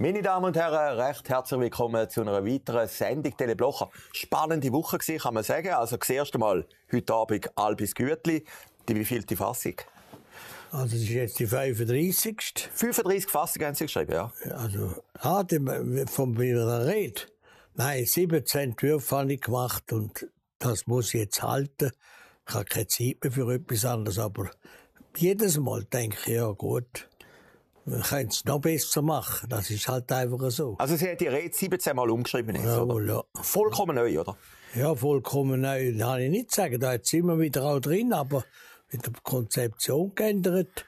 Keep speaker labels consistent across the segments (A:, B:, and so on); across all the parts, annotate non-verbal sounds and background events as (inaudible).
A: Meine Damen und Herren, recht herzlich willkommen zu einer weiteren Sendung Teleblocher. Spannende Woche gewesen, kann man sagen. Also, das erste Mal heute Abend Albis Gütli. Die wievielte Fassung?
B: Also, das ist jetzt die 35.
A: 35 Fassungen haben Sie geschrieben, ja.
B: Also, ah, von meiner Rede. Nein, 17 Entwürfe habe ich gemacht und das muss ich jetzt halten. Ich habe keine Zeit mehr für etwas anderes, aber jedes Mal denke ich, ja gut, können es noch besser machen. Das ist halt einfach so.
A: Also Sie haben die Rede 17 Mal umgeschrieben jetzt, ja, oder? Ja. Vollkommen neu, oder?
B: Ja, vollkommen neu. Das kann ich nicht sagen. Da ist immer wieder auch drin, aber mit der Konzeption geändert.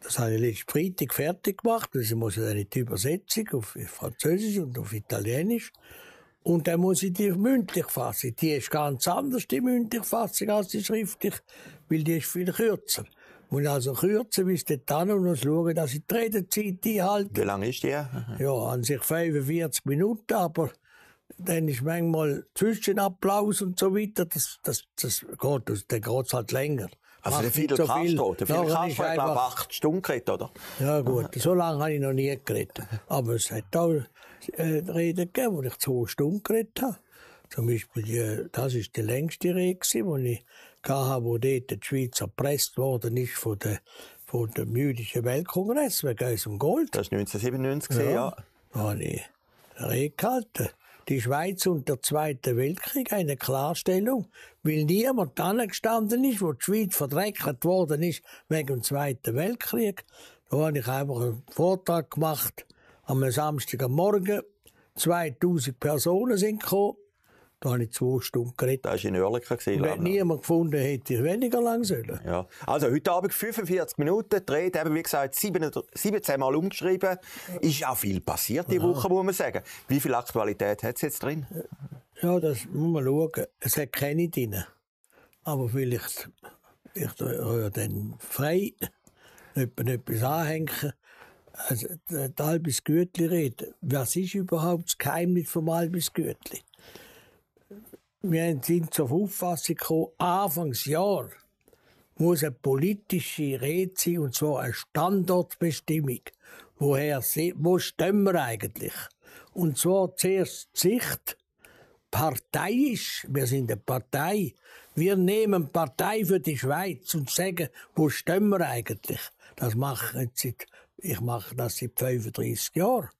B: Das habe ich letzten Freitag fertig gemacht. Also muss ich dann die Übersetzung auf Französisch und auf Italienisch. Und dann muss ich die mündlich fassen. Die ist ganz anders, die mündliche Fassung, als die schriftlich, weil die ist viel kürzer. Muss also kürzen bis dorthin und schauen, dass ich die Redezeit einhalte.
A: Wie lang ist die?
B: Ja, an sich 45 Minuten, aber dann ist manchmal Zwischenapplaus und so weiter, das, das, das geht, das, dann geht's halt länger.
A: Also der Fidel so Castro, der Fidel Castro hat, glaube acht Stunden geredet, oder?
B: Ja gut, so lange habe ich noch nie geredet. Aber es hat auch äh, Reden gegeben, wo ich zwei Stunden geredet habe. Zum Beispiel, die, das ist die längste Rede, die ich hatte, wo dort die Schweiz erpresst worden ist von der, von dem jüdischen Weltkongress wegen unserem Gold.
A: Das war 1997, ja. ja.
B: Da habe ich Rede gehalten. Die Schweiz und der Zweite Weltkrieg eine Klarstellung, weil niemand gestanden ist, wo die Schweiz verdreckt worden ist wegen dem Zweiten Weltkrieg. Da habe ich einfach einen Vortrag gemacht am Samstagmorgen. 2000 Personen sind gekommen. Da habe ich zwei Stunden geredet.
A: Da war in Oerlikon.
B: Wenn niemand gefunden hätte ich weniger lang sollen.
A: Ja. Also, heute Abend 45 Minuten, dreht eben, wie gesagt, 17 Mal umgeschrieben. Ist auch viel passiert die. Woche, muss man sagen. Wie viel Aktualität hat es jetzt drin?
B: Ja, das muss man schauen. Es hat keine drin. Aber vielleicht, ich ja dann frei, etwas anhängen. Also, der Albis Gütli redet. Was ist überhaupt das Geheimnis vom Albis Gütli? Wir sind zur Auffassung gekommen, Anfangsjahr muss eine politische Rede sein, und zwar eine Standortbestimmung. Woher, wo stimmen wir eigentlich? Und zwar zuerst die Sicht, parteiisch, wir sind eine Partei, wir nehmen Partei für die Schweiz und sagen, wo stimmen wir eigentlich? Das mache ich seit, ich mache das seit 35 Jahren.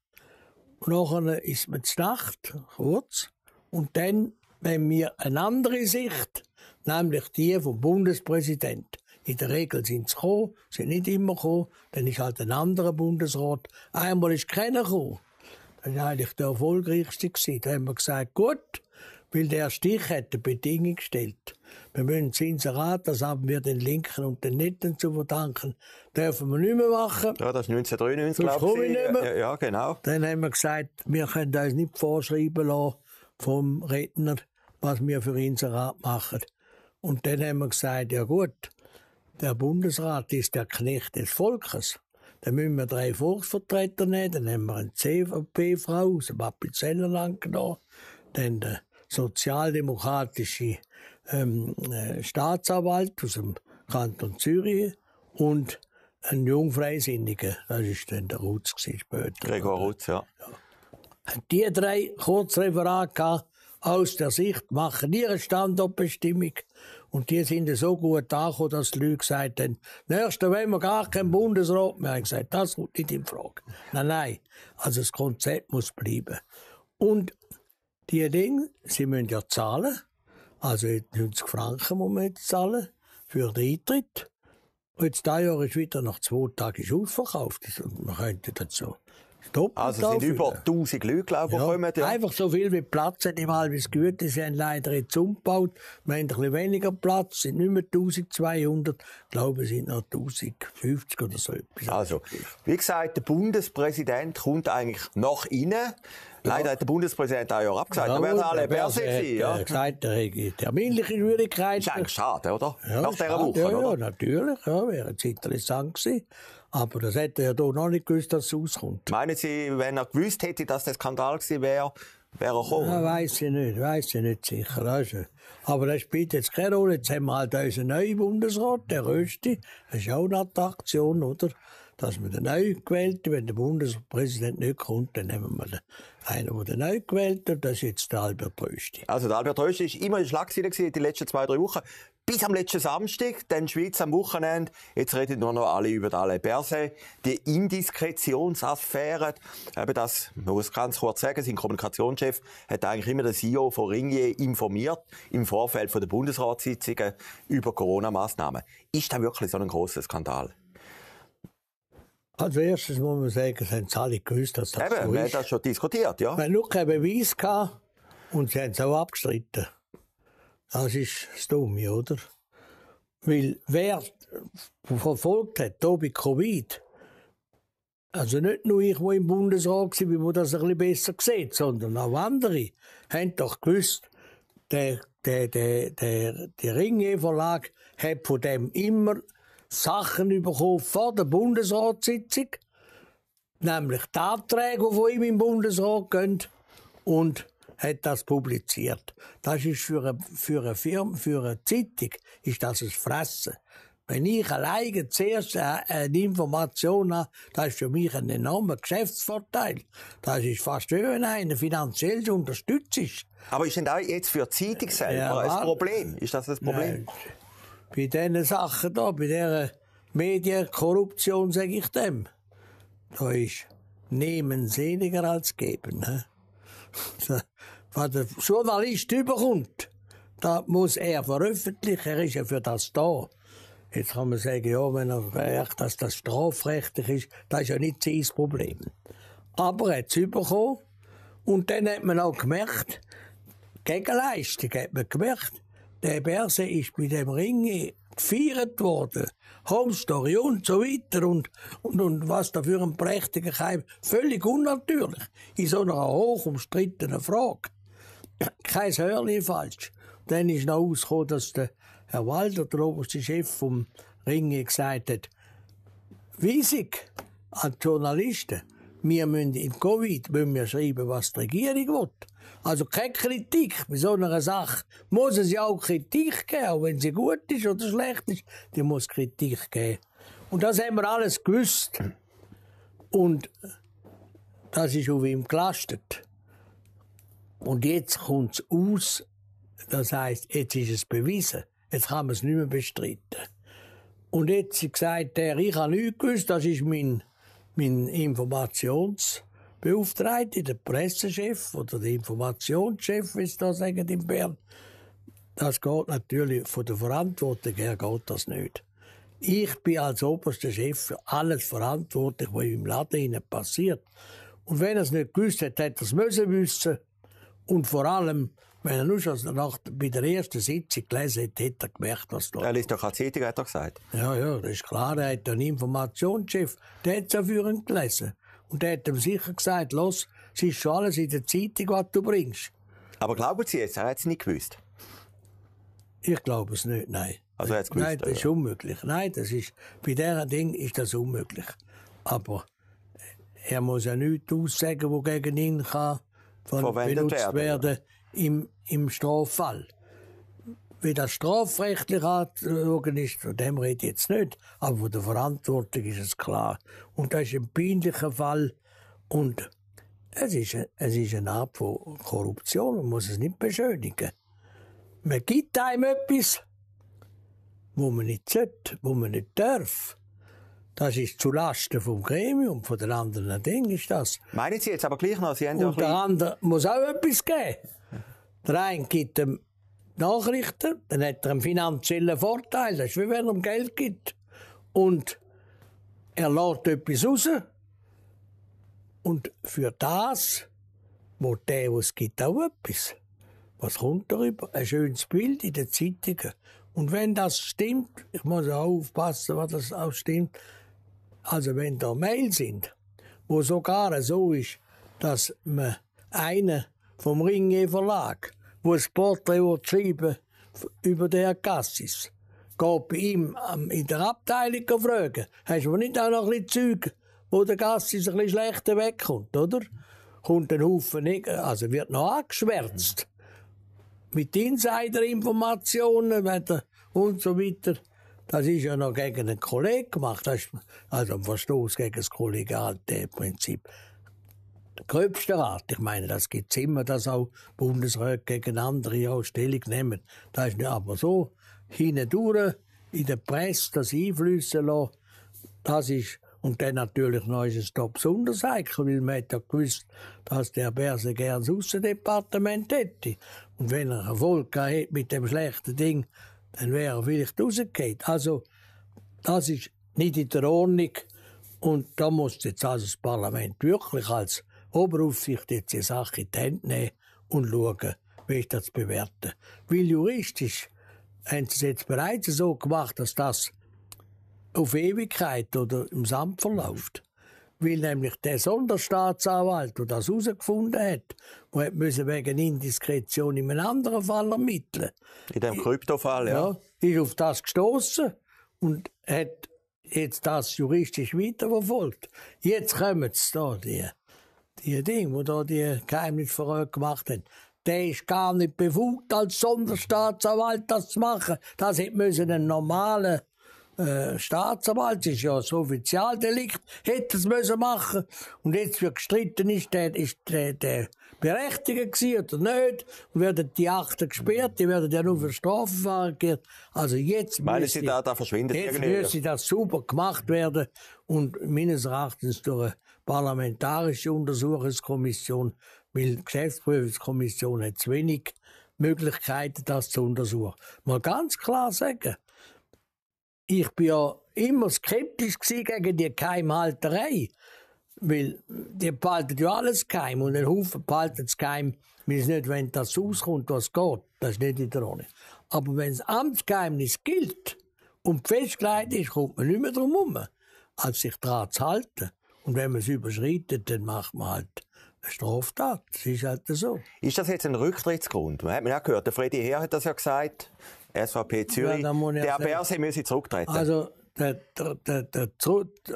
B: Und nachher ist man zur Nacht, kurz, und dann wenn wir eine andere Sicht, nämlich die vom Bundespräsident, in der Regel sind sie gekommen, sind nicht immer gekommen, dann ist halt ein anderer Bundesrat. Einmal ist keiner gekommen. Das war eigentlich der erfolgreichste gewesen. Da haben wir gesagt, gut, weil der Stich hat eine Bedingung gestellt. Wir müssen das Inserat, das haben wir den Linken und den Netten zu verdanken, dürfen wir nicht mehr machen.
A: Ja, das ist 1993, glaube ich. Ja, ja, genau.
B: Dann haben wir gesagt, wir können uns nicht vorschreiben lassen, vom Redner, was wir für Inserat machen. Und dann haben wir gesagt, ja gut, der Bundesrat ist der Knecht des Volkes. Dann müssen wir drei Volksvertreter nehmen, dann haben wir eine CVP-Frau aus dem Appenzellerland genommen, dann der sozialdemokratische ähm, äh, Staatsanwalt aus dem Kanton Zürich und ein Jungfreisinniger, das ist dann der Rutz später.
A: Gregor Rutz, ja.
B: ja. Die drei Kurzreferate aus der Sicht machen ihre Standortbestimmung. Und die sind so gut angekommen, dass die Leute gesagt haben, nächstes wollen wir gar keinen Bundesrat. Wir haben gesagt, das kommt nicht in Frage. Nein, nein. Also das Konzept muss bleiben. Und die Dinge, sie müssen ja zahlen. Also 90 Franken muss man jetzt zahlen für den Eintritt. Und jetzt dieses Jahr ist wieder nach zwei Tagen ausverkauft. Man könnte das
A: Doppelt also es sind über 1000 Leute, glaube ich, ja, kommen.
B: Ja. Einfach so viel wie Platz hat im Halbes Güte. Sie haben leider jetzt umgebaut. Wir haben ein bisschen weniger Platz, es sind nicht mehr 1200. Ich glaube, es sind noch 1050 oder so etwas.
A: Also, wie gesagt, der Bundespräsident kommt eigentlich nach innen. Leider hat der Bundespräsident auch ja abgesagt. Ja, da wären alle Börse gewesen, ja.
B: gesagt, er hätte terminliche Schwierigkeiten.
A: Ist eigentlich schade, oder?
B: Ja, Nach dieser Woche, ja, oder? Ja, natürlich, ja, wäre jetzt interessant gewesen. Aber das hätte er ja hier noch nicht gewusst, dass es auskommt.
A: Meinen Sie, wenn er gewusst hätte, dass das Skandal gewesen wäre, wäre er gekommen?
B: Ja, weiss ich nicht, weiss ich nicht sicher. Also. Aber das spielt jetzt keine Rolle. Jetzt haben wir halt unseren neuen Bundesrat, der Rösti. Das ist auch eine Attraktion, oder? Dass wir den neu gewählten, wenn der Bundespräsident nicht kommt, dann nehmen wir den, einen, der neu gewählt das ist jetzt der Albert Rösti.
A: Also der Albert Rösti ist immer in Schlagzeilen die letzten zwei, drei Wochen. Bis am letzten Samstag, dann Schweiz am Wochenende. Jetzt reden nur noch alle über alle Berse. Die Indiskretionsaffaire. Eben das, man muss ganz kurz sagen, sein Kommunikationschef hat eigentlich immer den CEO von Ringier informiert im Vorfeld der Bundesratssitzungen über Corona-Massnahmen. Ist das wirklich so ein großer Skandal?
B: Als erstes muss man sagen, es haben alle gewusst, dass das
A: Eben,
B: so
A: wir haben
B: ist.
A: das schon diskutiert, ja.
B: Wir haben nur keinen Beweis gehabt und sie haben es auch abgestritten. Das ist das Dumme, oder? Weil wer verfolgt hat, hier bei Covid, also nicht nur ich, der im Bundesrat war, wo das ein bisschen besser sieht, sondern auch andere, haben doch gewusst, der, der, der, der, der Ringe-Verlag hat von dem immer Sachen bekommen vor der Bundesratssitzung, nämlich die Anträge, die von ihm im Bundesrat gehen, und hat das publiziert. Das ist für eine, für eine Firma, für eine Zeitung, ist das ein Fressen. Wenn ich alleine zuerst eine Information habe, das ist für mich ein enormer Geschäftsvorteil. Das ist fast wie wenn einer finanziell unterstützt.
A: Aber ist denn da jetzt für die Zeitung selber
B: Ja,
A: ein Problem? Ist das ein Problem?
B: Nein. Bei diesen Sachen da, bei dieser Medienkorruption, sage ich dem, da ist Nehmen seliger als Geben. Ne? (laughs) Was der Journalist überkommt, da muss er veröffentlichen, er ist ja für das da. Jetzt kann man sagen, ja, wenn er merkt, dass das strafrechtlich ist, das ist ja nicht sein Problem. Aber er hat es bekommen und dann hat man auch gemerkt, Gegenleistung hat man gemerkt, der Berse ist bei dem Ring gefeiert worden. Home Story und so weiter und, und, und was da für ein prächtiger Keim. Völlig unnatürlich. In so einer hoch umstrittenen Frage. (clears throat) Kein Hörli falsch. Dann ist noch rausgekommen, dass der Herr Walder, der oberste Chef vom Ring, gesagt hat, Wiesig an die Journalisten, wir müssen im Covid müssen wir schreiben, was die Regierung will. Also keine Kritik bei so einer Sache. Muss es ja auch Kritik geben, auch wenn sie gut ist oder schlecht ist, die muss Kritik geben. Und das haben wir alles gewusst. Und das ist auf ihm gelastet. Und jetzt kommt es aus, das heißt, jetzt ist es bewiesen. Jetzt kann man es nicht mehr bestreiten. Und jetzt sagt er, ich habe nichts gewusst, das ist mein, mein Informationsbeauftragter, der Pressechef oder der Informationschef, wie sie da sagen in Bern. Das geht natürlich von der Verantwortung her geht das nicht. Ich bin als oberster Chef für alles verantwortlich, was im Laden passiert. Und wenn er es nicht gewusst hat, hätte er es müssen wissen. Und vor allem, wenn er nur schon nach, bei der ersten Sitzung gelesen hat, hätte er gemerkt, was da
A: Er liest doch keine Zeitung, hat er gesagt.
B: ja, ja, das ist klar. Er hat einen Informationschef, der hat es ja für ihn gelesen. Und der hat ihm sicher gesagt, los, es ist schon alles in der Zeitung, was du bringst.
A: Aber glauben Sie jetzt, er hat es nicht gewusst?
B: Ich glaube es nicht, nein.
A: Also er hat's gewusst,
B: Nein, das ist unmöglich. Nein, das ist, bei diesem Ding ist das unmöglich. Aber er muss ja nichts aussagen, wo gegen ihn kann von
A: Verwendet
B: benutzt
A: werden,
B: werden im, im Straffall. Wie das strafrechtlich anzuschauen ist, von dem rede ich jetzt nicht. Aber von der Verantwortung ist es klar. Und das ist ein peinlicher Fall. Und es ist, es ist eine Art von Korruption. Man muss es nicht beschönigen. Man gibt einem etwas, wo man nicht sollte, wo man nicht darf. Das ist zulasten vom Gremium, von den anderen Dingen ist das.
A: Meinen Sie jetzt aber gleich noch, Sie haben ja
B: Und der
A: bisschen...
B: andere muss auch etwas geben. Der eine gibt ihm Nachrichten, dann hat er einen finanziellen Vorteil. Das ist wie wenn er ihm Geld gibt. Und er lässt etwas raus. Und für das wo der, was gibt, auch etwas. Was kommt darüber? Ein schönes Bild in den Zeitungen. Und wenn das stimmt, ich muss auch aufpassen, was das auch stimmt, also wenn da Mail sind, wo sogar so ist, dass man einen vom Ringe Verlag, wo ein Porträt will schreiben über den Cassis, geht bei ihm am- in der Abteilung fragen, hast du nicht auch noch ein bisschen Zeug, wo der Cassis ein bisschen schlechter wegkommt, oder? Kommt ein Haufen, also wird noch angeschwärzt. Mit Insider-Informationen und so weiter. Das ist ja noch gegen einen Kollegen gemacht. Das ist also ein Verstoß gegen das Kollegialprinzip. Gröbster Art. Ich meine, das gibt immer, dass auch Bundesräte gegen andere auch Stellung nehmen. Das ist nicht aber so. Hindurch in der Presse das einflüssen lassen, das ist und dann natürlich noch ist es da besonders weil man hat ja gewusst, dass der Berse gern das Aussendepartement hätte. Und wenn er Erfolg hat mit dem schlechten Ding, dann wäre er vielleicht rausgegangen. Also, das ist nicht in der Ordnung. Und da muss jetzt also das Parlament wirklich als Oberaufsicht jetzt die Sache in die Hände nehmen und schauen, wie ist das zu bewerten. Weil juristisch haben sie es jetzt bereits so gemacht, dass das auf Ewigkeit oder im Sand verläuft. Weil nämlich der Sonderstaatsanwalt, der das herausgefunden hat, der müssen wegen Indiskretion in einem anderen Fall ermitteln.
A: In dem Kryptofall, ja.
B: ja. Ist auf das gestoßen und hat jetzt das juristisch weiterverfolgt. Jetzt kommen es da, die, die Dinge, die da die Geheimnisverräter gemacht haben. Der ist gar nicht befugt, als Sonderstaatsanwalt das zu machen. Das hätte müssen ein normaler äh, Staatsanwalt, das ist ja ein Offizialdelikt, hätte es müssen machen. Und jetzt wird gestritten, ist der, ist der, der berechtigt gewesen oder nicht. Und werden die Akten gesperrt, die werden ja nur für Strafverfahren gehen. Also jetzt
A: Meinen Sie, da, da verschwindet
B: Jetzt müsste das super gemacht werden. Und meines Erachtens durch eine parlamentarische Untersuchungskommission, weil die Geschäftsprüfungskommission hat zu wenig Möglichkeiten, das zu untersuchen. Mal ganz klar sagen, ich bin ja immer skeptisch gegen die Geheimhalterei. Weil die behalten ja alles geheim und ein Haufen behalten es geheim, weil es nicht, wenn das rauskommt, was geht. Das ist nicht in der Ordnung. Aber wenn das Amtsgeheimnis gilt und festgelegt ist, kommt man nicht mehr drum herum, als sich daran zu halten. Und wenn man es überschreitet, dann macht man halt eine Straftat. Das ist halt so.
A: Ist das jetzt ein Rücktrittsgrund? Man hat ja gehört, der Freddy Herr hat das ja gesagt. SVP Zürich. Ja, der Berse müsse zurücktreten.
B: Also, der, der, der,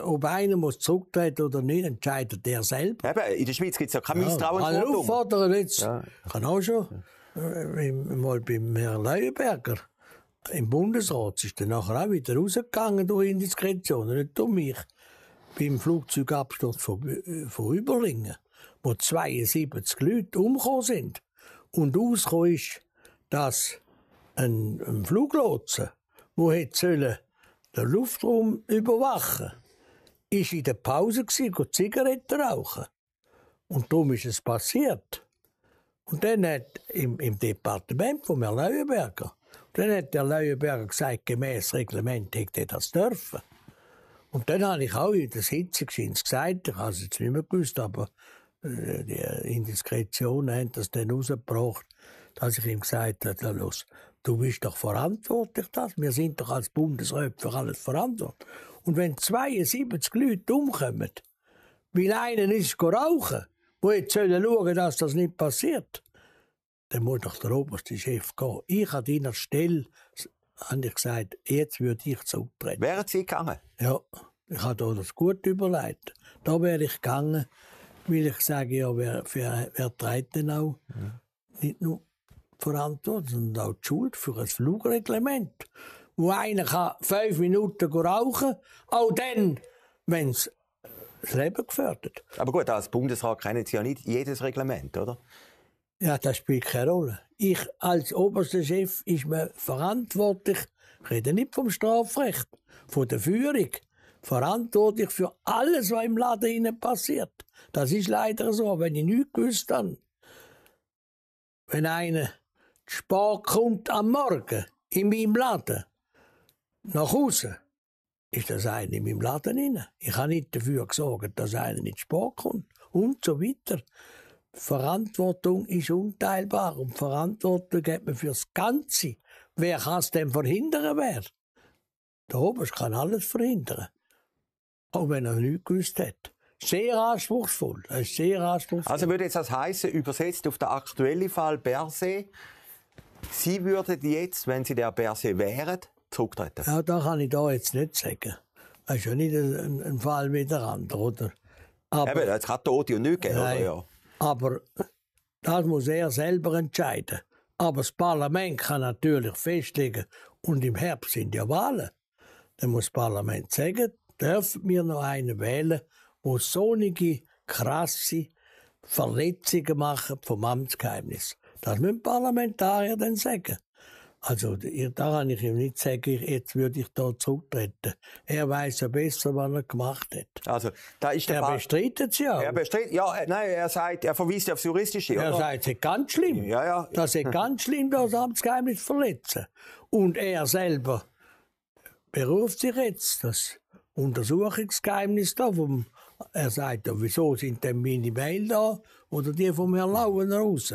B: ob einer muss zurücktreten oder nicht, entscheidet der selber.
A: Eben, in der Schweiz gibt es ja kein ja, Misstrauensvotum.
B: Also auffordern jetzt. Ja. Kann auch schon. Äh, mal beim Herrn Leuenberger im Bundesrat ist er nachher auch wieder rausgegangen durch Indiskretion, nicht durch mich. Beim Flugzeugabsturz von, äh, von Überlingen, wo 72 Leute umgekommen sind. Und rausgekommen ist, dass ein, ein Fluglotse, der hätte den Luftraum überwachen ist in der Pause gewesen, Zigaretten rauchen. Und darum ist es passiert. Und dann hat im, im Departement von Herrn Leuenberger, dann hat der Leuenberger gesagt, gemäß Reglement hätte er das dürfen. Und dann habe ich auch in der Sitzung gesagt, ich habe es jetzt nicht mehr gewusst, aber äh, die Indiskretionen haben das dann rausgebracht, dass ich ihm gesagt habe, los, du bist doch verantwortlich das. Wir sind doch als Bundesrat für alles verantwortlich. Und wenn 72 Leute umkommen, weil einer ist rauchen, wo jetzt sollen schauen, dass das nicht passiert, dann muss doch der oberste Chef gehen. Ich an deiner Stelle habe ich gesagt, jetzt würde ich zurücktreten.
A: Wären Sie gegangen?
B: Ja, ich habe das gut überlegt. Da wäre ich gegangen, weil ich sage, ja, wer, wer, wer trägt denn auch? Ja. Nicht nur verantwortlich und auch die Schuld für ein Flugreglement. Wo einer kann fünf Minuten rauchen auch dann, wenn es das Leben gefährdet.
A: Aber gut, als Bundesrat kennen Sie ja nicht jedes Reglement, oder?
B: Ja, das spielt keine Rolle. Ich als oberster Chef ist mir verantwortlich, ich rede nicht vom Strafrecht, von der Führung, verantwortlich für alles, was im Laden passiert. Das ist leider so, wenn ich nichts gewusst habe. Wenn einer spät kommt am Morgen in meinem Laden nach Hause, ist das einer in meinem Laden rein. Ich habe nicht dafür gesorgt, dass einer nicht spät kommt und so weiter. Verantwortung ist unteilbar und Verantwortung hat man fürs Ganze. Wer kann es denn verhindern, wer? Der Oberst kann alles verhindern. Auch wenn er nichts gewusst hat. Sehr anspruchsvoll. sehr anspruchsvoll.
A: Also würde jetzt das heißen, übersetzt auf den aktuellen Fall Berse, Sie würden jetzt, wenn Sie der Berse wären, zurücktreten?
B: Ja, da kann ich da jetzt nicht sagen. Das ist ja nicht ein, ein Fall wie der andere, oder?
A: Aber, Eben, es kann Tote und nichts geben, oder? Ja.
B: Aber das muss er selber entscheiden. Aber das Parlament kann natürlich festlegen, und im Herbst sind ja Wahlen. dann muss das Parlament sagen, dürfen wir noch einen wählen, wo solche krasse Verletzungen machen vom Amtsgeheimnis. Das müssen Parlamentarier dann sagen. Also, da kann ich ihm nicht sagen, jetzt würde ich da zurücktreten. Er weiß ja besser, was er gemacht hat.
A: Also, da ist der
B: er bestreitet es ja.
A: Er bestreitet, ja, äh, nein, er sagt, er verweist aufs Juristische,
B: Er sagt, es ist ganz schlimm.
A: Ja, ja.
B: Das ist (laughs) ganz schlimm, das Amtsgeheimnis verletzen. Und er selber beruft sich jetzt das Untersuchungsgeheimnis da vom, er sagt ja, wieso sind denn meine Mail da oder die vom Herrn Launer raus?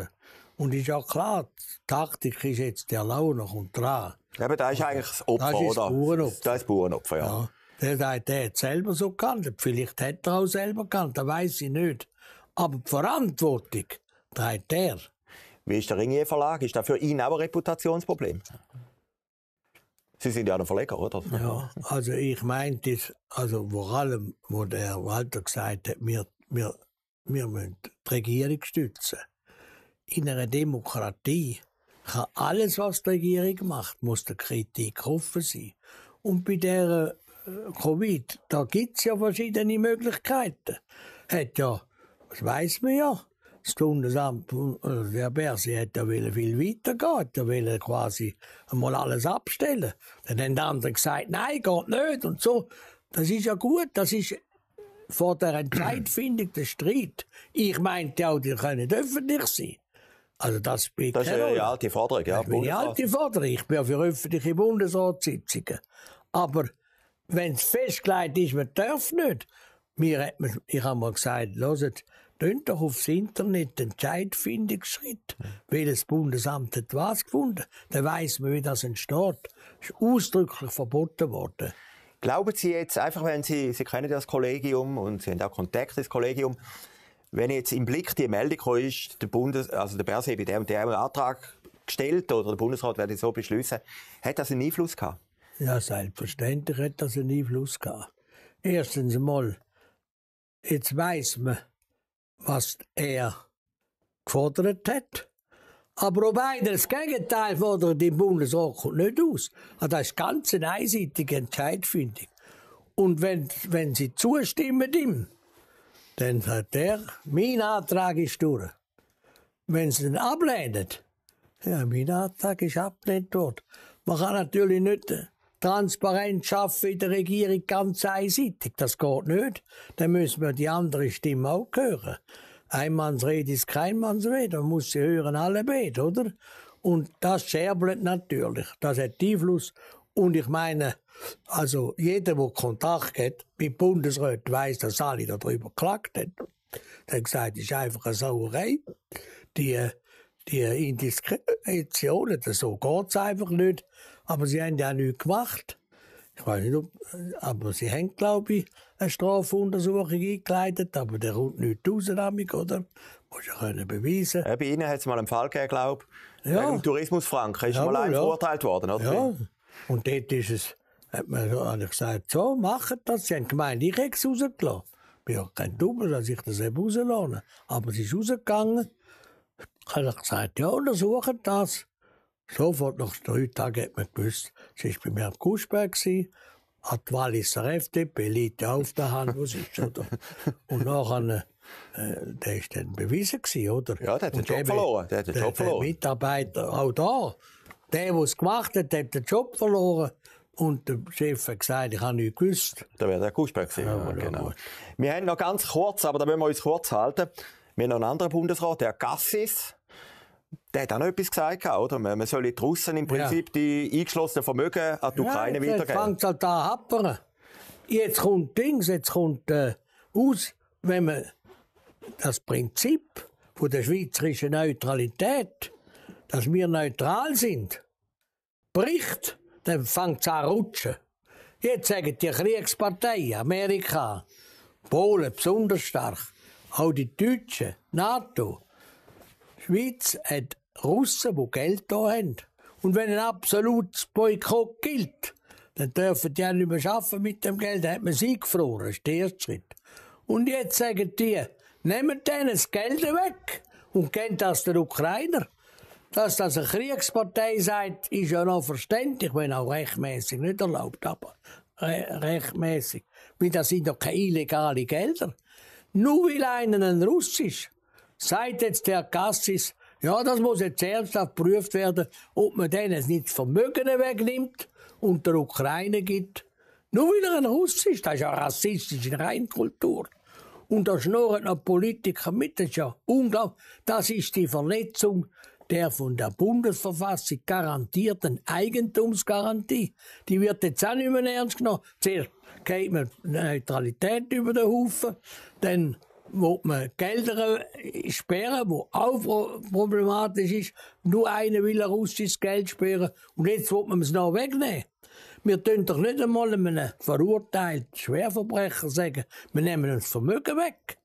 B: Und ist ja klar, die Taktik ist jetzt, der Launer kommt dran.
A: Aber da ist eigentlich das Opfer,
B: Das ist das
A: oder? Das ist das Bauernopfer, ja.
B: Ja. Der sagt, der hat selber so gehandelt. Vielleicht hat er auch selber gehandelt, das weiß ich nicht. Aber die Verantwortung trägt er.
A: Wie ist der Ringier Verlag? Ist das für ihn auch ein Reputationsproblem? Sie sind ja ein Verleger, oder?
B: Ja, also ich meinte, es- also vor allem, wo der Walter gesagt hat, wir, wir, wir müssen die Regierung stützen. In einer Demokratie kann alles, was die Regierung macht, muss der Kritik offen sein. Und bei der äh, Covid, da gibt's ja verschiedene Möglichkeiten. Hat ja, das weiß man ja, das Bundesamt, äh, der Berse hat ja wollen viel weitergehen, ja wollen quasi einmal alles abstellen. Dann haben die anderen gesagt, nein, geht nicht und so. Das ist ja gut, das ist vor der Entscheidfindung der Streit. Ich meinte auch, die können öffentlich sein. Also das spielt
A: Das ist eine
B: Rolle.
A: alte Forderung, ja.
B: Das ist
A: Bundesrat.
B: alte Forderung. Ich bin ja für öffentliche Bundesratssitzungen. Aber wenn es festgelegt ist, man darf nicht. Mir hat man, ich habe mal gesagt, hört, tönt doch aufs Internet den Entscheidfindungsschritt. Welches Bundesamt hat was gefunden? Dann weiss man, wie das entsteht. Das ist ausdrücklich verboten worden.
A: Glauben Sie jetzt, einfach wenn Sie, Sie kennen das Kollegium und Sie haben auch Kontakt ins Kollegium, wenn jetzt im Blick die Meldung gekommen ist, der Bundes, also der Berse bei dem dem Antrag gestellt oder der Bundesrat werde so beschließen, hat das einen Einfluss gehabt?
B: Ja, selbstverständlich hat das einen Einfluss gehabt. Erstens einmal, jetzt weiss man, was er gefordert hat. Aber auch beide das Gegenteil fordern im Bundesrat kommt nicht aus. Also das ist ganz eine einseitige Entscheidfindung. Und wenn, wenn sie zustimmen dann sagt er, mein Antrag ist durch. Wenn sie ihn ablehnen, ja, mein Antrag ist abgelehnt worden. Man kann natürlich nicht Transparenz schaffen in der Regierung ganz einseitig. Das geht nicht. Dann müssen wir die andere Stimme auch hören. Ein Manns Rede ist kein Manns Rede. Man muss sie hören, alle beide, oder? Und das scherbelt natürlich. Das hat Einfluss. Und ich meine, also jeder, der Kontakt hat mit Bundesräten, weiss, dass alle darüber geklagt haben. Der hat gesagt, es ist einfach eine Sauerei. Die, die Indiskretionen, das so geht's einfach nicht. Aber sie haben ja nichts gemacht. Ich weiß nicht, ob, aber sie haben, glaube ich, eine Strafuntersuchung eingeleitet, aber der kommt nicht raus damit, oder? Muss ja können beweisen.
A: Äh, bei Ihnen hat es mal einen Fall gegeben, glaube ich.
B: Ja.
A: Wegen Tourismusfranken ist
B: Jawohl,
A: mal
B: ja.
A: verurteilt worden, oder?
B: Ja. Und dort ist es, hat man so, gesagt, so, macht das. Sie haben gemeint, ich hätte es rausgelassen. Ich bin ja kein Double, dass ich das eben rauslasse. Aber es ist rausgegangen. Ich habe gesagt, ja, untersuchen das. Sofort nach drei Tagen hat man gewusst, es war bei mir am Kuschberg, hat die Walliser FDP, Elite auf der Hand, was ist, oder? Und nachher, äh, der ist dann bewiesen gewesen, oder?
A: Ja, der hat den Job verloren, der hat den Job verloren.
B: Mitarbeiter, auch da, der, der es gemacht hat, hat den Job verloren. Und der Chef hat gesagt, ich habe nichts gewusst.
A: Da wäre der Kuschberg gewesen. Ja,
B: Ja,
A: genau.
B: gut.
A: Wir haben noch ganz kurz, aber da müssen wir uns kurz halten. Wir haben noch einen anderen Bundesrat, der Gassis. Der hat auch noch etwas gesagt, oder? Man soll die Russen im Prinzip die eingeschlossenen Vermögen an die Ukraine
B: ja, jetzt
A: weitergeben.
B: fängt halt an happern. Jetzt kommt Dings, jetzt kommt äh, aus, wenn man das Prinzip von der schweizerischen Neutralität, dass wir neutral sind, bricht, dann fängt es an rutschen. Jetzt sagen die Kriegsparteien, Amerika, Polen besonders stark, auch die Deutschen, NATO, Schweiz hat Russen, die Geld da haben. Und wenn ein absolutes Boykott gilt, dann dürfen die auch nicht mehr arbeiten mit dem Geld. Dann hat man sie gefroren. Das ist der erste Schritt. Und jetzt sagen die, nehmt denen das Geld weg und gebt das den Ukrainer. Dass das eine Kriegspartei sagt, ist ja noch verständlich, wenn auch rechtmäßig nicht erlaubt. Aber re rechtmäßig. Weil das sind doch keine illegale Gelder. Nur weil einer ein Russisch sagt jetzt der Gassis, ja, das muss jetzt ernsthaft geprüft werden, ob man denen nicht das Vermögen wegnimmt und der Ukraine gibt. Nur weil er ein Russ ist, das ist ja rassistische Reinkultur. Und da schnurren noch Politiker mit, das ist ja unglaublich. Das ist die Verletzung der von der Bundesverfassung garantierten Eigentumsgarantie. Die wird jetzt auch nicht mehr ernst genommen. Zuerst geht man Neutralität über den Haufen, dann wo man Gelder sperren, wo auch problematisch ist. Nur einer will ein russisches Geld sperren und jetzt will man es noch wegnehmen. Wir tun doch nicht einmal einem verurteilten Schwerverbrecher sagen, wir nehmen das Vermögen weg.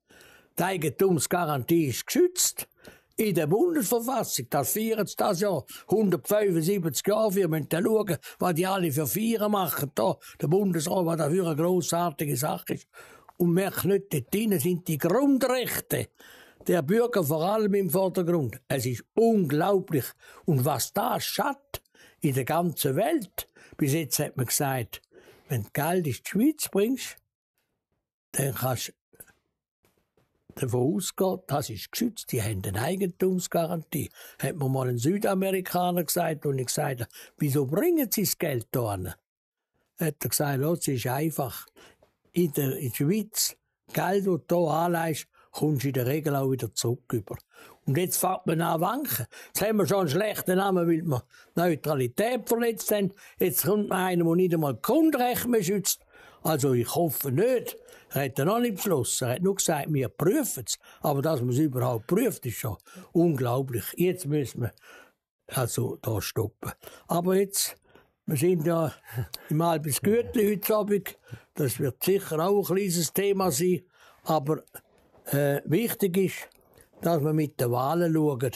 B: Die Eigentumsgarantie ist geschützt. In der Bundesverfassung, das feiern sie das Jahr, 175 Jahre, wir müssen schauen, was die alle für Vieren machen, da, der Bundesrat, was das für eine grossartige Sache ist. Und merkt nicht, dort drinnen sind die Grundrechte der Bürger vor allem im Vordergrund. Es ist unglaublich. Und was da schaut in der ganzen Welt, bis jetzt hat man gesagt, wenn du Geld in die Schweiz bringst, dann kannst du davon ausgehen, das ist geschützt, die haben eine Eigentumsgarantie. Hat mir mal ein Südamerikaner gesagt, und ich gesagt wieso bringen sie das Geld da an? Hat er gesagt, es ist einfach. In der, in der Schweiz, Geld, das du hier anleihst, kommst du in der Regel auch wieder zurück über. Und jetzt fängt man an wanken. Jetzt haben wir schon einen schlechten Namen, weil wir Neutralität verletzt haben. Jetzt kommt einer, der nicht einmal Grundrecht mehr schützt. Also ich hoffe nicht. Er hat noch nicht beschlossen. Er hat nur gesagt, wir prüfen es. Aber dass man es überhaupt prüft, ist schon unglaublich. Jetzt müssen wir also da stoppen. Aber jetzt, wir sind ja im Albis Gürtel heute Abend. Das wird sicher auch ein kleines Thema sein. Aber äh, wichtig ist, dass wir mit den Wahlen schauen,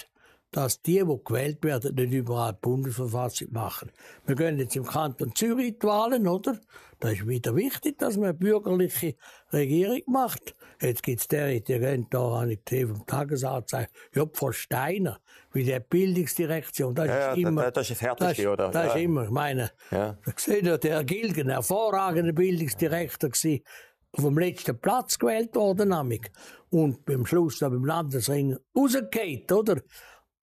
B: dass die, die gewählt werden, nicht überall die Bundesverfassung machen. Wir gehen jetzt im Kanton Zürich die Wahlen, oder? Da ist wieder wichtig, dass man eine bürgerliche Regierung macht. Jetzt gibt's der, die gehen da, habe ich gesehen, vom Tagesanzeiger, ja, Frau Steiner, wie der Bildungsdirektion, das
A: Ja,
B: ist
A: ja,
B: immer,
A: das ist das Härteste,
B: das,
A: oder?
B: Das
A: Ja.
B: ist immer, ich meine,
A: Ja.
B: da seht ihr, der Gilgen, hervorragender Bildungsdirektor gewesen, vom letzten Platz gewählt worden, nämlich. Und beim Schluss beim Landesring rausgeht, oder?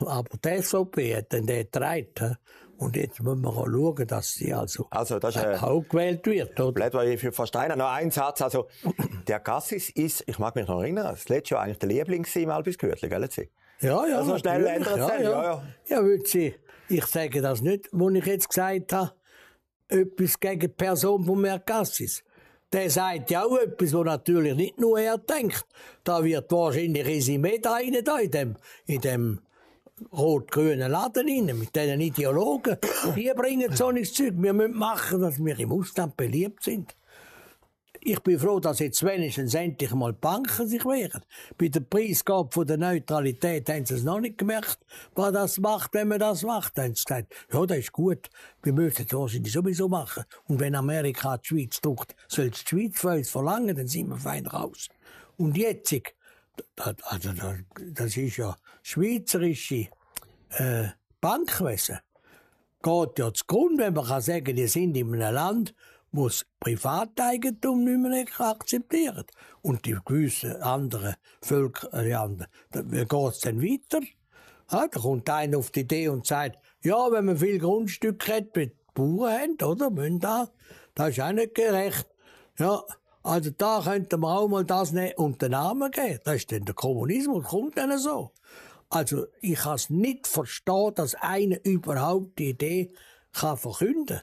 B: Aber die SVP hat dann den getragen. Und jetzt müssen wir auch schauen, dass sie also,
A: Also, das ist, äh,
B: auch gewählt wird, oder?
A: Plädoyer für Versteiner. Noch ein Satz. Also, (clears throat) der Gassis ist, ich mag mich noch erinnern, das letzte Jahr eigentlich der Liebling im Albis Gürtli, gell? Sie?
B: Ja, ja.
A: Also schnell ändert
B: ja, ja.
A: ja, ja.
B: Ja, würde sie, ich sage das nicht, wo ich jetzt gesagt habe, etwas gegen die Person von Mercassis. Der sagt ja auch etwas, wo natürlich nicht nur er denkt. Da wird wahrscheinlich Resümee da rein, da in dem, in dem rot-grünen Laden rein, mit diesen Ideologen. (coughs) Die bringen so nichts Zeug. Wir müssen machen, dass wir im Ausland beliebt sind. Ich bin froh, dass jetzt wenigstens endlich mal die Banken sich wehren. Bei der Preisgabe von der Neutralität haben sie es noch nicht gemerkt, was das macht, wenn man das macht. Dann haben sie gesagt, ja, das ist gut, wir müssen es wahrscheinlich sowieso machen. Und wenn Amerika die Schweiz druckt, soll es die Schweiz von uns verlangen, dann sind wir fein raus. Und jetzt, das, also, das, das ist ja schweizerische äh, Bankwesen geht ja zugrunde, wenn man kann sagen, die sind in einem Land, wo das Privateigentum nicht mehr akzeptiert. Und die gewissen anderen Völker, äh, wie geht's denn weiter? Ja, da kommt einer auf die Idee und sagt, ja, wenn man viel Grundstücke hat, die Bauern haben, oder, da, das ist auch nicht gerecht. Ja, also da könnte man auch mal das nehmen und den Namen geben. Das ist dann der Kommunismus, kommt dann so. Also ich kann es nicht verstehen, dass einer überhaupt die Idee kann verkünden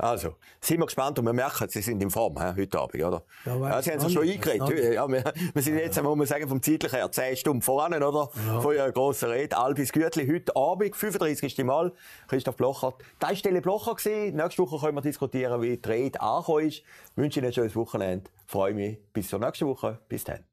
A: Also, sind wir gespannt und wir merken, Sie sind in Form he, heute Abend, oder?
B: Ja,
A: Ja, Sie haben
B: ich
A: sich schon eingeredet.
B: ich
A: Ja, wir, wir sind jetzt, muss man sagen, vom zeitlichen her 10 Stunden voran, oder? Von Ihrer grossen Rede. Albis Gütli, heute Abend, 35. Mal. Christoph Blocher. Das war Stelle Blocher. gewesen. Nächste Woche können wir diskutieren, wie die Rede angekommen ist. Ich wünsche Ihnen ein schönes Wochenende. Freue mich. Bis zur nächsten Woche. Bis dann.